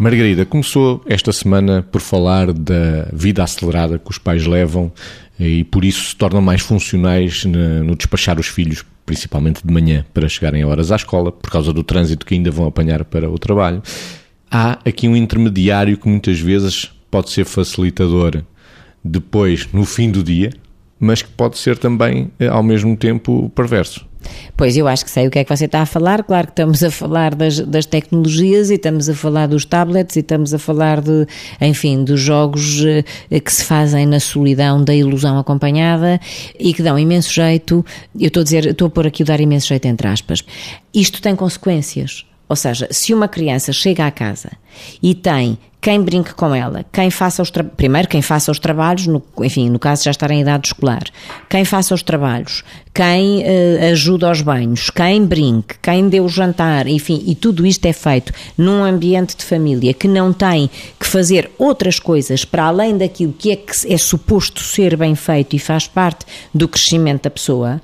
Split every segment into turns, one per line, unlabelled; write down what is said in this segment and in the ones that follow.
Margarida, começou esta semana por falar da vida acelerada que os pais levam e por isso se tornam mais funcionais no despachar os filhos, principalmente de manhã, para chegarem a horas à escola, por causa do trânsito que ainda vão apanhar para o trabalho. Há aqui um intermediário que muitas vezes pode ser facilitador depois, no fim do dia, mas que pode ser também, eh, ao mesmo tempo, perverso.
Pois, eu acho que sei o que é que você está a falar. Claro que estamos a falar das, das tecnologias e estamos a falar dos tablets e estamos a falar de, enfim, dos jogos eh, que se fazem na solidão da ilusão acompanhada e que dão imenso jeito. Eu estou a dizer, estou a pôr aqui o dar imenso jeito entre aspas. Isto tem consequências. Ou seja, se uma criança chega à casa e tem quem brinque com ela, quem faça os primeiro quem faça os trabalhos, no, enfim, no caso já estar em idade escolar, quem faça os trabalhos, quem uh, ajuda aos banhos, quem brinque, quem dê o jantar, enfim, e tudo isto é feito num ambiente de família que não tem que fazer outras coisas para além daquilo que é que é suposto ser bem feito e faz parte do crescimento da pessoa,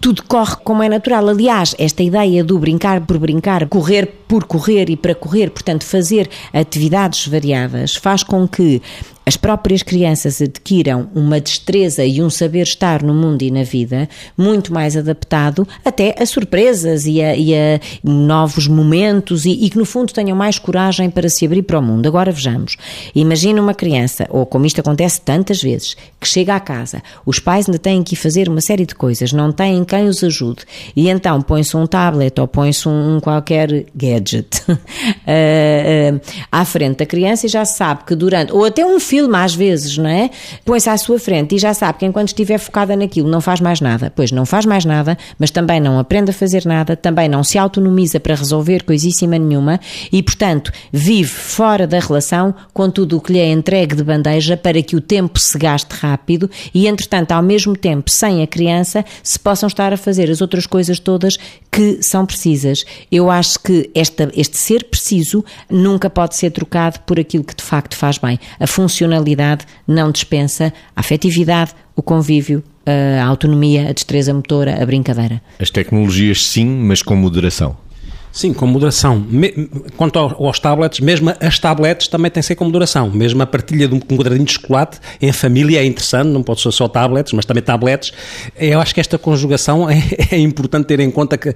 tudo corre como é natural. Aliás, esta ideia do brincar por brincar, correr por correr e para correr, portanto, fazer atividades variadas, faz com que as próprias crianças adquiram uma destreza e um saber estar no mundo e na vida muito mais adaptado até a surpresas e a, e a novos momentos e, e, que no fundo tenham mais coragem para se abrir para o mundo. Agora vejamos, imagina uma criança, ou como isto acontece tantas vezes, que chega à casa, os pais ainda têm que fazer uma série de coisas, não têm quem os ajude. E então põe-se um tablet ou põe-se um, um, qualquer gadget uh, uh, à frente da criança e já sabe que durante, ou até um filme filme às vezes, não é? Põe-se à sua frente e já sabe que enquanto estiver focada naquilo não faz mais nada. Pois não faz mais nada, mas também não aprende a fazer nada, também não se autonomiza para resolver coisíssima nenhuma e, portanto, vive fora da relação com tudo o que lhe é entregue de bandeja para que o tempo se gaste rápido e, entretanto, ao mesmo tempo, sem a criança, se possam estar a fazer as outras coisas todas que são precisas. Eu acho que esta, este ser preciso nunca pode ser trocado por aquilo que de facto faz bem. A funcionalidade não dispensa a afetividade, o convívio, a autonomia, a destreza motora, a brincadeira.
As tecnologias sim, mas com moderação.
Sim, com moderação. Quanto aos tablets, mesmo as tablets também têm que ser com moderação. Mesmo a partilha de um quadradinho de chocolate em família é interessante, não pode ser só tablets, mas também tablets. Eu acho que esta conjugação é, é importante ter em conta que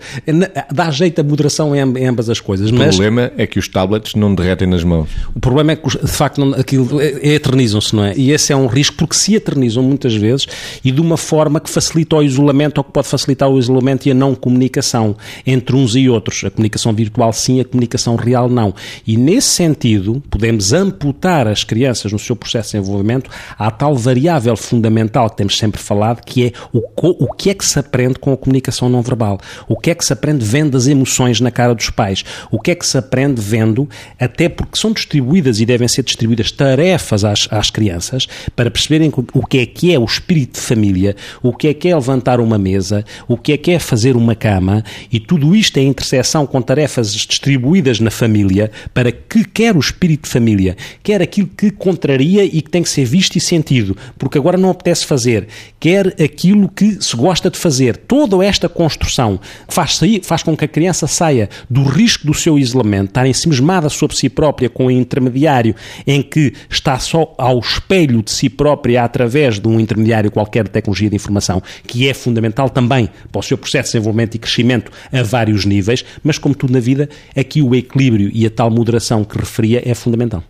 dá jeito a moderação em, ambas as coisas.
O mas... problema é que os tablets não derretem nas mãos.
O problema é que, de facto, não, aquilo é, é, eternizam-se, não é? E esse é um risco porque se eternizam muitas vezes e de uma forma que facilita o isolamento ou que pode facilitar o isolamento e a não comunicação entre uns e outros. A comunicação comunicação virtual sim, a comunicação real não. E nesse sentido, podemos amputar as crianças no seu processo de desenvolvimento à tal variável fundamental que temos sempre falado, que é o, o que é que se aprende com a comunicação não verbal. O que é que se aprende vendo as emoções na cara dos pais. O que é que se aprende vendo, até porque são distribuídas e devem ser distribuídas tarefas às, às crianças para perceberem o que é que é o espírito de família, o que é que é levantar uma mesa, o que é que é fazer uma cama e tudo isto é interseção com com tarefas distribuídas na família para que quer o espírito de família, quer aquilo que contraria e que tem que ser visto e sentido, porque agora não apetece fazer, quer aquilo que se gosta de fazer. Toda esta construção faz, sair, faz com que a criança saia do risco do seu isolamento, estar ensimismada sobre si própria com um intermediário em que está só ao espelho de si própria através de um intermediário qualquer de tecnologia de informação, que é fundamental também para o seu processo de desenvolvimento e crescimento a vários níveis, mas como como tudo na vida, aqui o equilíbrio e a tal moderação que referia é fundamental.